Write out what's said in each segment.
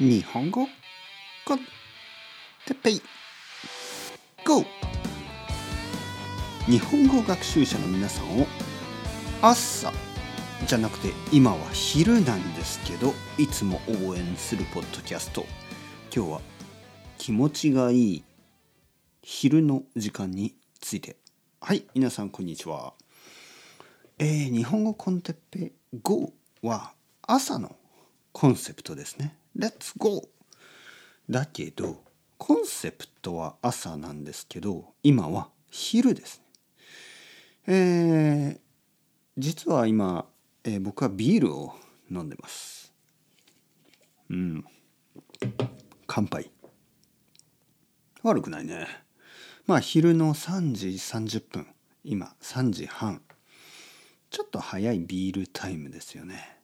日本語コンテペイ。GO! 日本語学習者の皆さんを朝じゃなくて今は昼なんですけどいつも応援するポッドキャスト。今日は気持ちがいい昼の時間について。はい皆さんこんにちは。えー、日本語コンテッペ GO は朝のコンセプトですね。Let's go! だけどコンセプトは朝なんですけど今は昼ですね。えー、実は今、えー、僕はビールを飲んでます。うん。乾杯。悪くないね。まあ昼の3時30分。今3時半。ちょっと早いビールタイムですよね。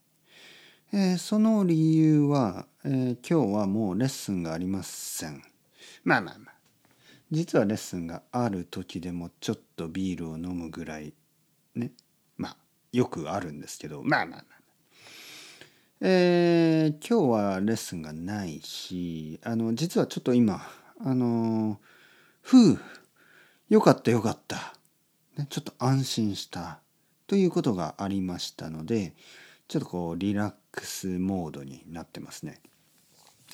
えー、その理由は、えー、今日はもうレッスンがありません。まあまあまあ。実はレッスンがある時でもちょっとビールを飲むぐらいね。まあよくあるんですけど、まあまあまあ。えー、今日はレッスンがないし、あの、実はちょっと今、あの、ふう、よかったよかった。ね、ちょっと安心したということがありましたので、ちょっとこうリラックスモードになってますね。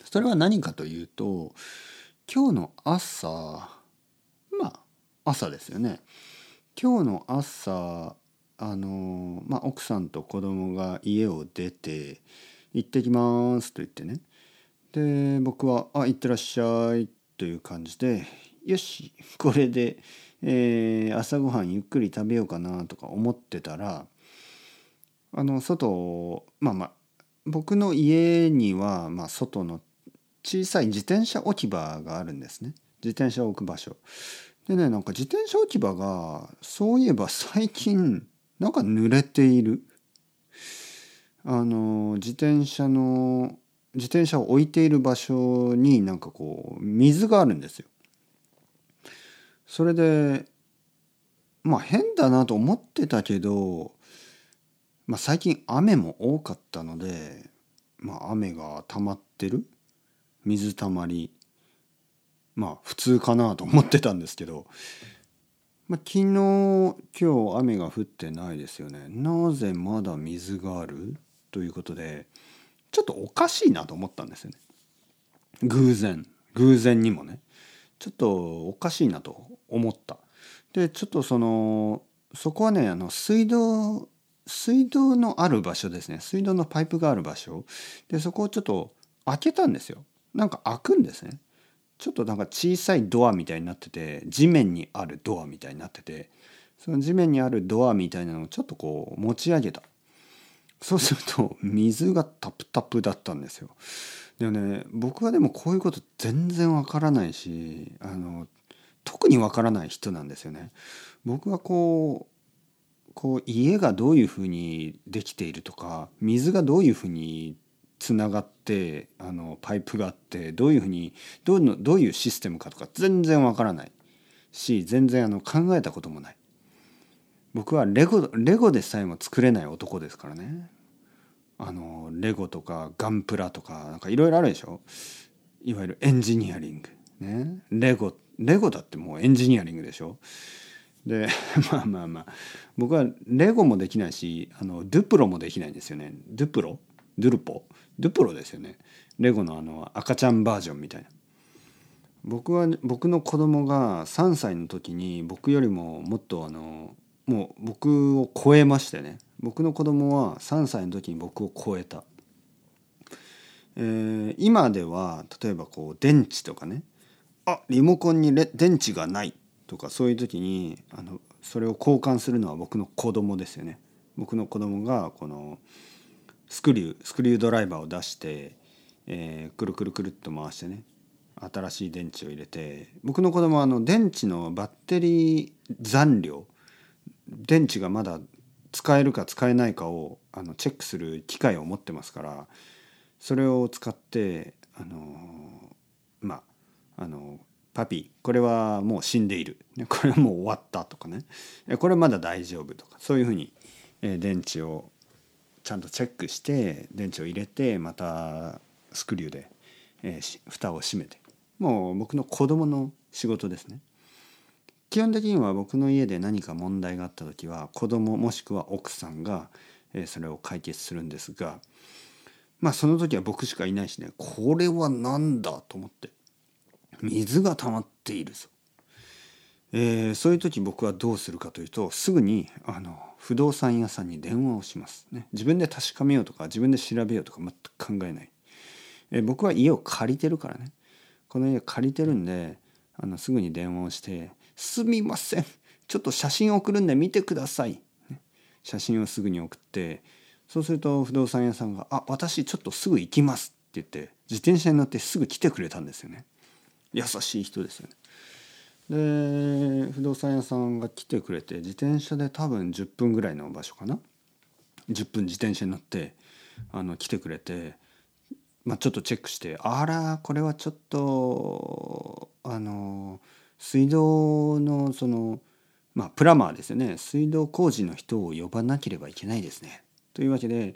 それは何かというと今日の朝まあ朝ですよね。今日の朝あのまあ奥さんと子供が家を出て「行ってきます」と言ってねで僕は「あ行ってらっしゃい」という感じでよしこれで、えー、朝ごはんゆっくり食べようかなとか思ってたらあの外まあまあ僕の家には、まあ、外の小さい自転車置き場があるんですね。自転車置く場所。でねなんか自転車置き場がそういえば最近なんか濡れている。あの自転車の自転車を置いている場所になんかこう水があるんですよ。それでまあ変だなと思ってたけどまあ、最近雨も多かったので、まあ、雨が溜まってる。水たまりまあ普通かなと思ってたんですけど、まあ、昨日今日雨が降ってないですよね。なぜまだ水がある？ということでちょっとおかしいなと思ったんですよね。偶然。偶然にもね。ちょっとおかしいなと思った。でちょっとそのそこはねあの水道水道のある場所ですね。水道のパイプがある場所。でそこをちょっと開けたんですよ。なんか開くんですね。ちょっとなんか小さいドアみたいになってて地面にあるドアみたいになっててその地面にあるドアみたいなのをちょっとこう持ち上げた。そうすると水がタプタプだったんですよ。でもね僕はでもこういうこと全然わからないしあの特にわからない人なんですよね。僕はこうこう家がどういうふうにできているとか水がどういうふうにつながってあのパイプがあってどういうふうにどうのどういうシステムかとか全然わからない。し全然あの考えたこともない。僕はレゴレゴでさえも作れない男ですからね。あのレゴとかガンプラとかなんかいろいろあるでしょ。いわゆるエンジニアリング。ね。レゴレゴだってもうエンジニアリングでしょ。で まあまあまあ。僕はレゴもできないしあのドゥプロもできないんですよね。ドゥプロドゥルポドゥプロですよね。レゴのあの赤ちゃんバージョンみたいな。僕は僕の子供が3歳の時に僕よりももっとあのもう僕を超えましてね。僕の子供は3歳の時に僕を超えた、えー、今では例えばこう電池とかね。あリモコンに電池がない。とかそういう時にあのそれを交換するのは僕の子供ですよね。僕の子供がこのスクリュースクリュードライバーを出して、えー、くるくるくるっと回してね新しい電池を入れて僕の子供はあの電池のバッテリー残量電池がまだ使えるか使えないかをあのチェックする機械を持ってますからそれを使ってあのまああのパピーこれはもう死んでいる。これはもう終わったとかね。これまだ大丈夫とかそういうふうに電池をちゃんとチェックして電池を入れてまたスクリューでえー、蓋を閉めて。もう僕の子供の仕事ですね。基本的には僕の家で何か問題があった時は子供もしくは奥さんが、えー、それを解決するんですがまあその時は僕しかいないしね。これは何だと思って。水が溜まっているぞ。えー、そういう時僕はどうするかというとすぐにあの不動産屋さんに電話をします、ね、自分で確かめようとか自分で調べようとか全く考えない、えー、僕は家を借りてるからね。この家借りてるんであのすぐに電話をして「すみません。ちょっと写真送るんで見てください」ね、写真をすぐに送ってそうすると不動産屋さんが「あ私ちょっとすぐ行きます」って言って自転車に乗ってすぐ来てくれたんですよね。優しい人ですよね。で不動産屋さんが来てくれて自転車で多分10分ぐらいの場所かな？10分自転車に乗ってあの来てくれて、まあ、ちょっとチェックしてあらこれはちょっとあの水道のそのまあプラマーですよね。水道工事の人を呼ばなければいけないですね。というわけで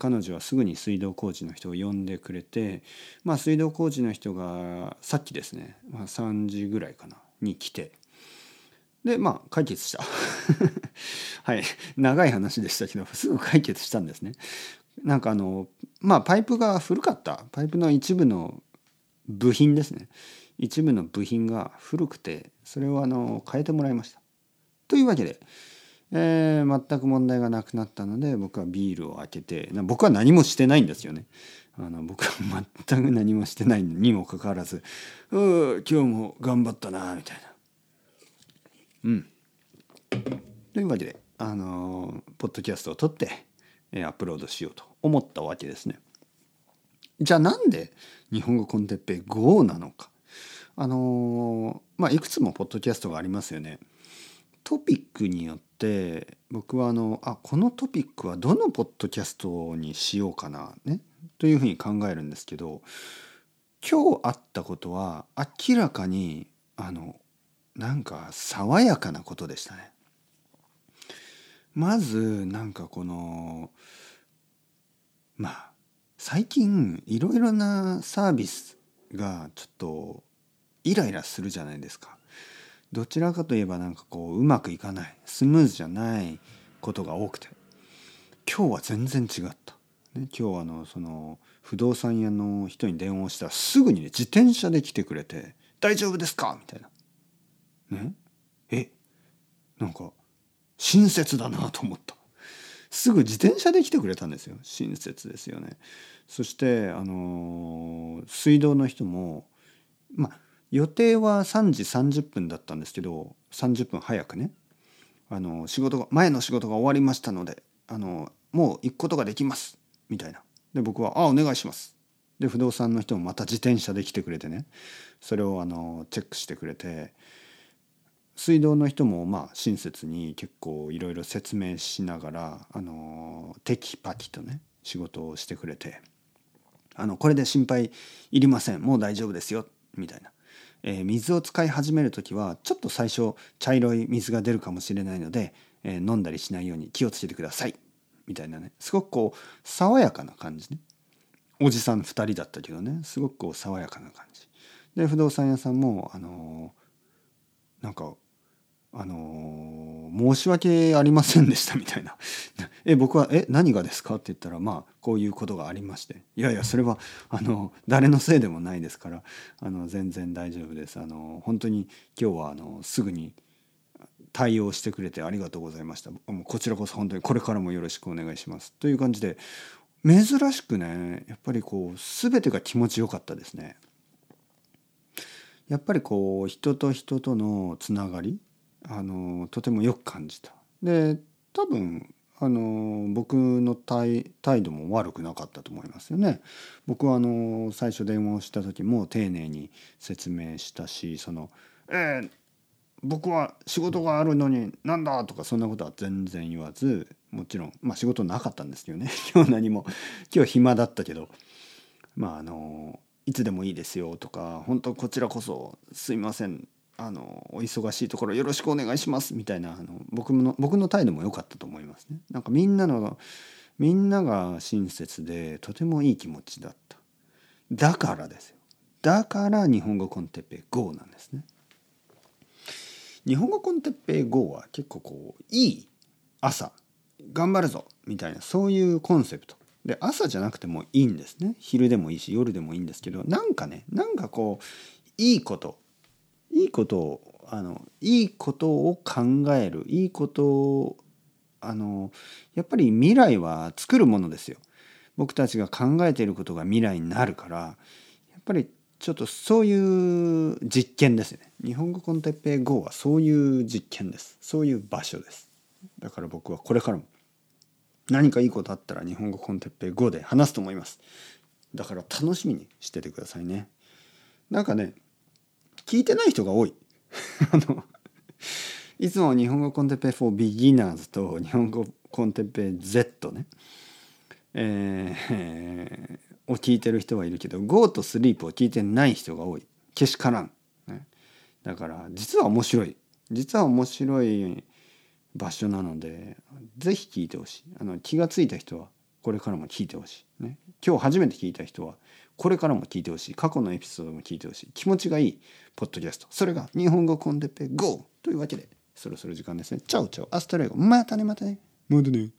彼女はすぐに水道工事の人を呼んでくれて、まあ、水道工事の人がさっきですね、まあ、3時ぐらいかな。に来て。でまあ解決した。はい。長い話でしたけどすぐ解決したんですね。なんかあのまあパイプが古かった。パイプの一部の部品ですね。一部の部品が古くてそれをあの変えてもらいました。というわけで、えー、全く問題がなくなったので僕はビールを開けて僕は何もしてないんですよね。あの僕は全く何もしてないにもかかわらず「う今日も頑張ったな」みたいな。うん。というわけであのポッドキャストを撮って、えアップロードしようと思ったわけですね。じゃあなんで日本語コンテッペイ GO なのか。あのまあいくつもポッドキャストがありますよね。トピックによって僕はあのあこのトピックはどのポッドキャストにしようかなねというふうに考えるんですけど今日あったことは明らかにあのなんか爽やかなことでしたね。まずなんかこのまあ最近いろいろなサービスがちょっとイライラするじゃないですか。どちらかといえばなんかこううまくいかないスムーズじゃないことが多くて今日は全然違った。ね、今日あのその不動産屋の人に電話をしたらすぐにね自転車で来てくれて「大丈夫ですか?」みたいな。ね？え？なんか親切だなと思った。すぐ自転車で来てくれたんですよ親切ですよね。そしてあのー、水道の人もまあ予定は3時30分だったんですけど30分早くねあの仕事が前の仕事が終わりましたのであのもう行くことができますみたいな。で僕は「あお願いします」で不動産の人もまた自転車で来てくれてね。それをあのチェックしてくれて。水道の人もまあ親切に結構いろいろ説明しながらあのテキパキとね仕事をしてくれて。あのこれで心配いりません。もう大丈夫ですよ。みたいな、えー、水を使い始める時はちょっと最初茶色い水が出るかもしれないので、えー、飲んだりしないように気をつけてください。みたいなね。すごくこう爽やかな感じね。おじさん2人だったけどね。すごくこう爽やかな感じ。で不動産屋さんもあのー、なんかあのー、申し訳ありませんでしたみたいな。え僕は「え何がですか?」って言ったらまあこういうことがありまして。いやいやそれはあの誰のせいでもないですからあの全然大丈夫です。あの本当に今日はあのすぐに対応してくれてありがとうございました。もうこちらこそ本当にこれからもよろしくお願いします。という感じで珍しくねやっぱりこう全てが気持ちよかったですね。やっぱりこう人と人とのつながりあのとてもよく感じた。で多分あの僕の態度も悪くなかったと思いますよね。僕はあの最初電話をした時も丁寧に説明したしその「えー、僕は仕事があるのになんだとかそんなことは全然言わずもちろんまあ仕事なかったんですけどね 今日何も今日暇だったけどまああのいつでもいいですよとか本当こちらこそすいませんあのお忙しいところよろしくお願いしますみたいなあの僕の僕の態度も良かったと思いますね。なんかみんなのみんなが親切でとてもいい気持ちだった。だからですよ。だから日本語コンテッペイ GO なんですね。日本語コンテッペイ GO は結構こういい朝頑張るぞみたいなそういうコンセプトで朝じゃなくてもいいんですね昼でもいいし夜でもいいんですけどなんかねなんかこういいこといいことをあのいいことを考えるいいことをあのやっぱり未来は作るものですよ。僕たちが考えていることが未来になるからやっぱりちょっとそういう実験ですね。日本語コンテッペイ GO はそういう実験です。そういう場所です。だから僕はこれからも何かいいことあったら日本語コンテッペイ GO で話すと思います。だから楽しみにしててくださいね。なんかね聞いてない人が多い。あのいつも日本語コンテッペイ for beginners と日本語コンテッペイ Z ね、えー、を聞いてる人はいるけど Go と Sleep を聞いてない人が多い。けしからん、ね、だから実は面白い。実は面白い場所なのでぜひ聞いてほしい。あの気が付いた人はこれからも聞いてほしい、ね、今日初めて聞いた人はこれからも聞いてほしい。過去のエピソードも聞いてほしい。気持ちがいいポッドキャスト。それが日本語コンテッペ GO というわけでそろそろ時間ですね。 Chao chao。Hasta luego またねまたね。またね。